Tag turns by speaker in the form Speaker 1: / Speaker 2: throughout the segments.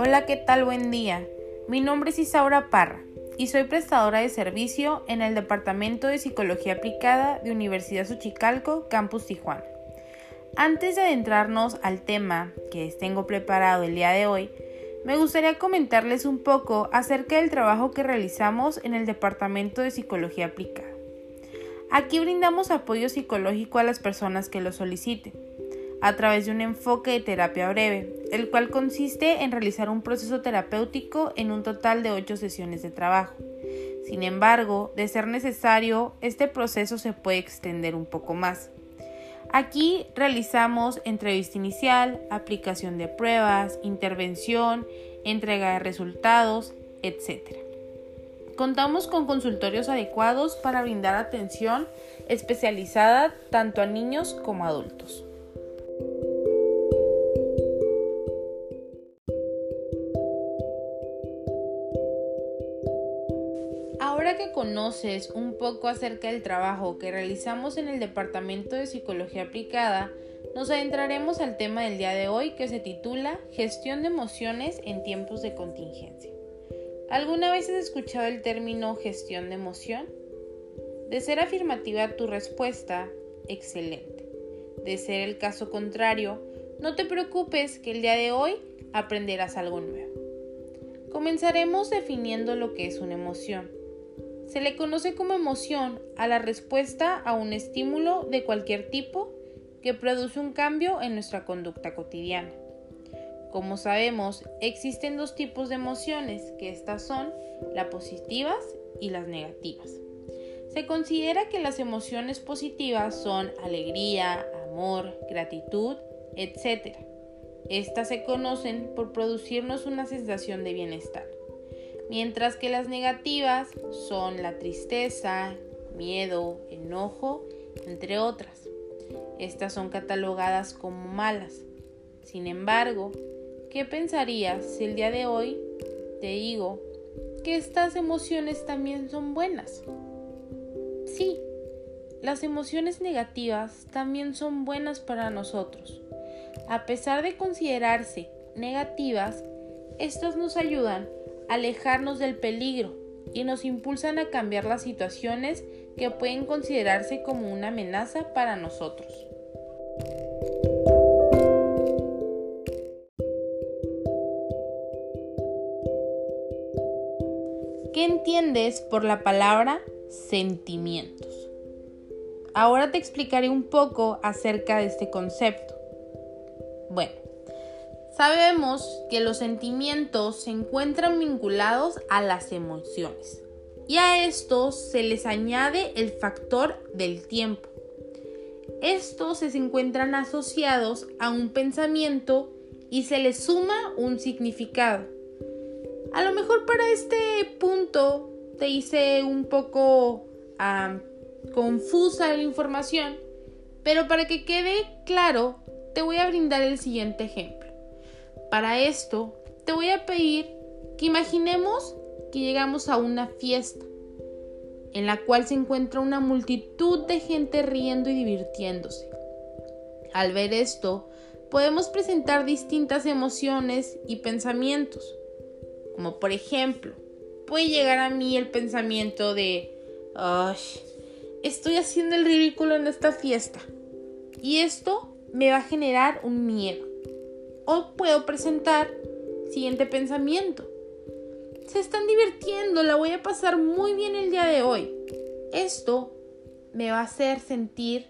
Speaker 1: Hola, ¿qué tal? Buen día. Mi nombre es Isaura Parra y soy prestadora de servicio en el Departamento de Psicología Aplicada de Universidad Suchicalco, Campus Tijuana. Antes de adentrarnos al tema que les tengo preparado el día de hoy, me gustaría comentarles un poco acerca del trabajo que realizamos en el Departamento de Psicología Aplicada. Aquí brindamos apoyo psicológico a las personas que lo soliciten a través de un enfoque de terapia breve, el cual consiste en realizar un proceso terapéutico en un total de 8 sesiones de trabajo. Sin embargo, de ser necesario, este proceso se puede extender un poco más. Aquí realizamos entrevista inicial, aplicación de pruebas, intervención, entrega de resultados, etc. Contamos con consultorios adecuados para brindar atención especializada tanto a niños como a adultos. Ahora que conoces un poco acerca del trabajo que realizamos en el Departamento de Psicología Aplicada, nos adentraremos al tema del día de hoy que se titula Gestión de emociones en tiempos de contingencia. ¿Alguna vez has escuchado el término gestión de emoción? De ser afirmativa tu respuesta, excelente. De ser el caso contrario, no te preocupes que el día de hoy aprenderás algo nuevo. Comenzaremos definiendo lo que es una emoción. Se le conoce como emoción a la respuesta a un estímulo de cualquier tipo que produce un cambio en nuestra conducta cotidiana. Como sabemos, existen dos tipos de emociones, que estas son las positivas y las negativas. Se considera que las emociones positivas son alegría, amor, gratitud, etc. Estas se conocen por producirnos una sensación de bienestar mientras que las negativas son la tristeza, miedo, enojo, entre otras. Estas son catalogadas como malas. Sin embargo, ¿qué pensarías si el día de hoy te digo que estas emociones también son buenas? Sí, las emociones negativas también son buenas para nosotros. A pesar de considerarse negativas, estas nos ayudan alejarnos del peligro y nos impulsan a cambiar las situaciones que pueden considerarse como una amenaza para nosotros. ¿Qué entiendes por la palabra sentimientos? Ahora te explicaré un poco acerca de este concepto. Bueno, Sabemos que los sentimientos se encuentran vinculados a las emociones y a estos se les añade el factor del tiempo. Estos se encuentran asociados a un pensamiento y se les suma un significado. A lo mejor para este punto te hice un poco confusa la información, pero para que quede claro, te voy a brindar el siguiente ejemplo. Para esto, te voy a pedir que imaginemos que llegamos a una fiesta en la cual se encuentra una multitud de gente riendo y divirtiéndose. Al ver esto, podemos presentar distintas emociones y pensamientos, como por ejemplo, puede llegar a mí el pensamiento de, Ay, estoy haciendo el ridículo en esta fiesta, y esto me va a generar un miedo. O puedo presentar siguiente pensamiento. Se están divirtiendo, la voy a pasar muy bien el día de hoy. Esto me va a hacer sentir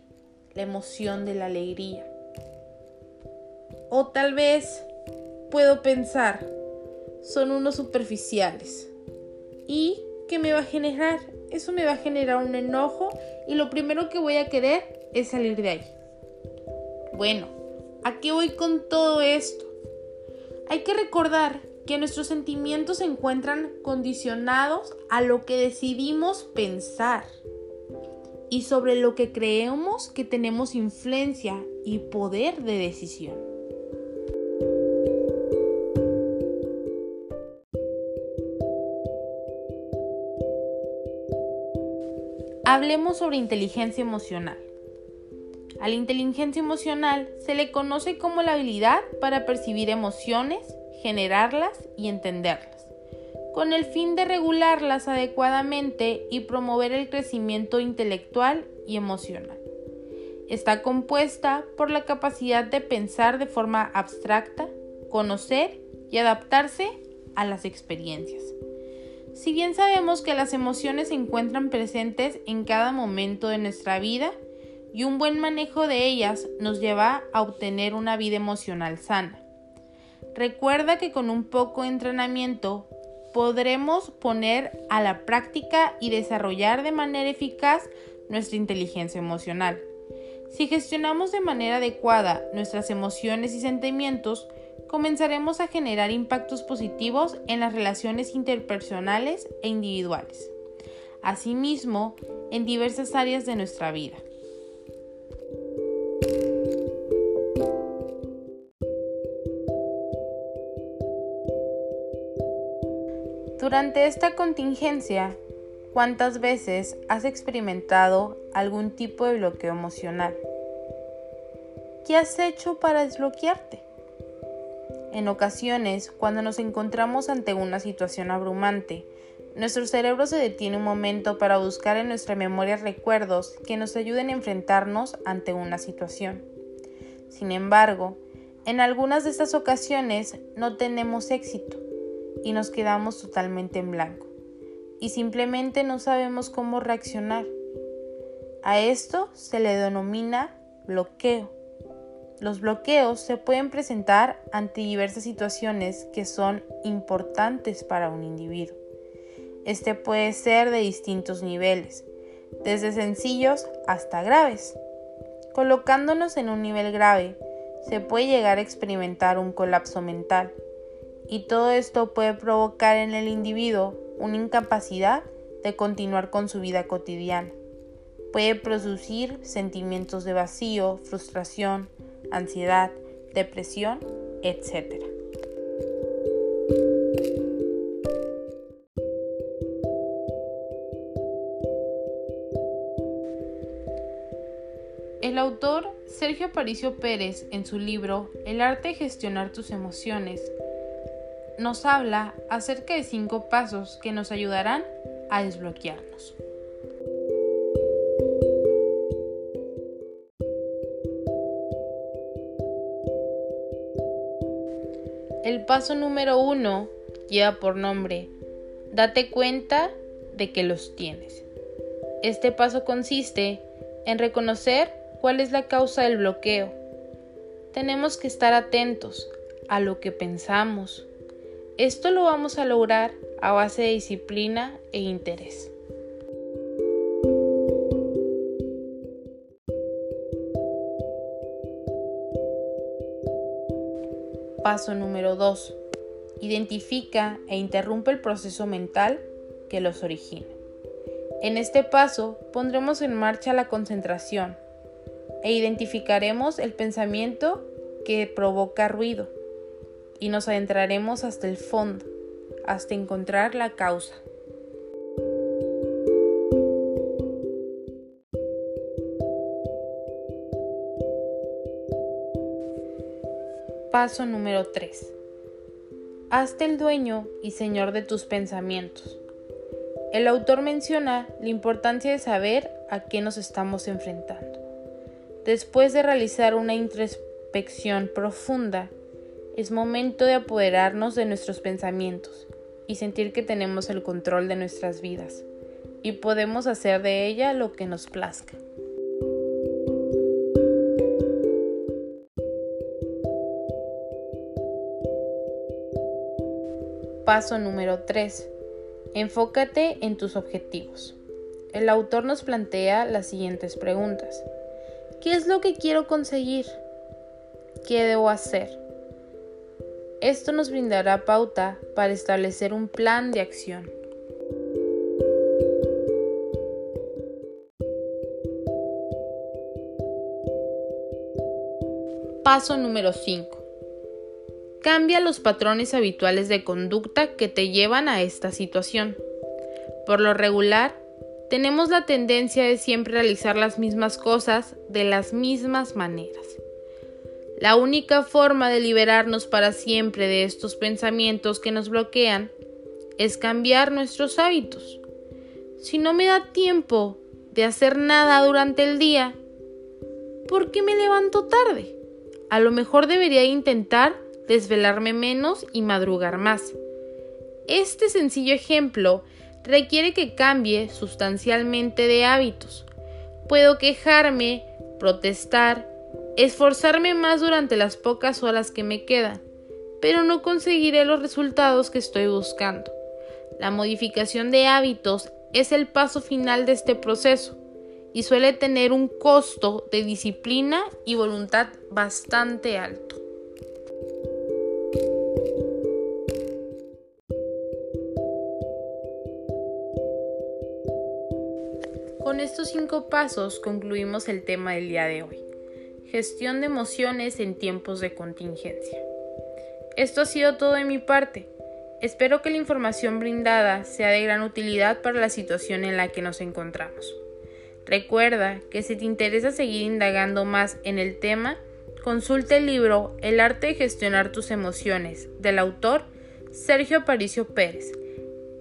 Speaker 1: la emoción de la alegría. O tal vez puedo pensar, son unos superficiales. ¿Y qué me va a generar? Eso me va a generar un enojo y lo primero que voy a querer es salir de ahí. Bueno, ¿A qué voy con todo esto? Hay que recordar que nuestros sentimientos se encuentran condicionados a lo que decidimos pensar y sobre lo que creemos que tenemos influencia y poder de decisión. Hablemos sobre inteligencia emocional. A la inteligencia emocional se le conoce como la habilidad para percibir emociones, generarlas y entenderlas, con el fin de regularlas adecuadamente y promover el crecimiento intelectual y emocional. Está compuesta por la capacidad de pensar de forma abstracta, conocer y adaptarse a las experiencias. Si bien sabemos que las emociones se encuentran presentes en cada momento de nuestra vida y un buen manejo de ellas nos lleva a obtener una vida emocional sana. Recuerda que con un poco de entrenamiento podremos poner a la práctica y desarrollar de manera eficaz nuestra inteligencia emocional. Si gestionamos de manera adecuada nuestras emociones y sentimientos, comenzaremos a generar impactos positivos en las relaciones interpersonales e individuales, asimismo en diversas áreas de nuestra vida. Durante esta contingencia, ¿cuántas veces has experimentado algún tipo de bloqueo emocional? ¿Qué has hecho para desbloquearte? En ocasiones, cuando nos encontramos ante una situación abrumante, nuestro cerebro se detiene un momento para buscar en nuestra memoria recuerdos que nos ayuden a enfrentarnos ante una situación. Sin embargo, en algunas de estas ocasiones no tenemos éxito y nos quedamos totalmente en blanco y simplemente no sabemos cómo reaccionar. A esto se le denomina bloqueo. Los bloqueos se pueden presentar ante diversas situaciones que son importantes para un individuo. Este puede ser de distintos niveles, desde sencillos hasta graves. Colocándonos en un nivel grave, se puede llegar a experimentar un colapso mental, y todo esto puede provocar en el individuo una incapacidad de continuar con su vida cotidiana. Puede producir sentimientos de vacío, frustración, ansiedad, depresión, etc. El autor Sergio Aparicio Pérez, en su libro El arte de gestionar tus emociones, nos habla acerca de cinco pasos que nos ayudarán a desbloquearnos. El paso número uno lleva por nombre Date cuenta de que los tienes. Este paso consiste en reconocer cuál es la causa del bloqueo. Tenemos que estar atentos a lo que pensamos. Esto lo vamos a lograr a base de disciplina e interés. Paso número 2. Identifica e interrumpe el proceso mental que los origina. En este paso pondremos en marcha la concentración e identificaremos el pensamiento que provoca ruido y nos adentraremos hasta el fondo, hasta encontrar la causa. Paso número 3. Hazte el dueño y señor de tus pensamientos. El autor menciona la importancia de saber a qué nos estamos enfrentando. Después de realizar una introspección profunda, es momento de apoderarnos de nuestros pensamientos y sentir que tenemos el control de nuestras vidas y podemos hacer de ella lo que nos plazca. Paso número 3. Enfócate en tus objetivos. El autor nos plantea las siguientes preguntas. ¿Qué es lo que quiero conseguir? ¿Qué debo hacer? Esto nos brindará pauta para establecer un plan de acción. Paso número 5. Cambia los patrones habituales de conducta que te llevan a esta situación. Por lo regular, tenemos la tendencia de siempre realizar las mismas cosas de las mismas maneras. La única forma de liberarnos para siempre de estos pensamientos que nos bloquean es cambiar nuestros hábitos. Si no me da tiempo de hacer nada durante el día, ¿por qué me levanto tarde? A lo mejor debería intentar desvelarme menos y madrugar más. Este sencillo ejemplo requiere que cambie sustancialmente de hábitos. Puedo quejarme, protestar, esforzarme más durante las pocas horas que me quedan, pero no conseguiré los resultados que estoy buscando. La modificación de hábitos es el paso final de este proceso y suele tener un costo de disciplina y voluntad bastante alto. Con estos cinco pasos concluimos el tema del día de hoy. Gestión de emociones en tiempos de contingencia. Esto ha sido todo de mi parte. Espero que la información brindada sea de gran utilidad para la situación en la que nos encontramos. Recuerda que si te interesa seguir indagando más en el tema, consulta el libro El arte de gestionar tus emociones del autor Sergio Aparicio Pérez,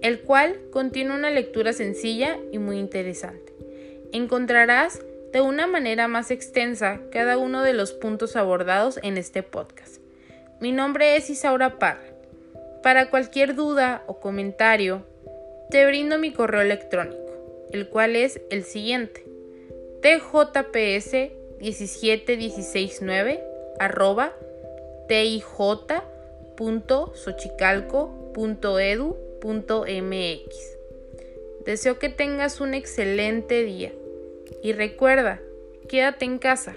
Speaker 1: el cual contiene una lectura sencilla y muy interesante. Encontrarás de una manera más extensa cada uno de los puntos abordados en este podcast. Mi nombre es Isaura Parra. Para cualquier duda o comentario, te brindo mi correo electrónico el cual es el siguiente: tjps17169 arroba tij.xochicalco.edu.mx. Deseo que tengas un excelente día y recuerda, quédate en casa.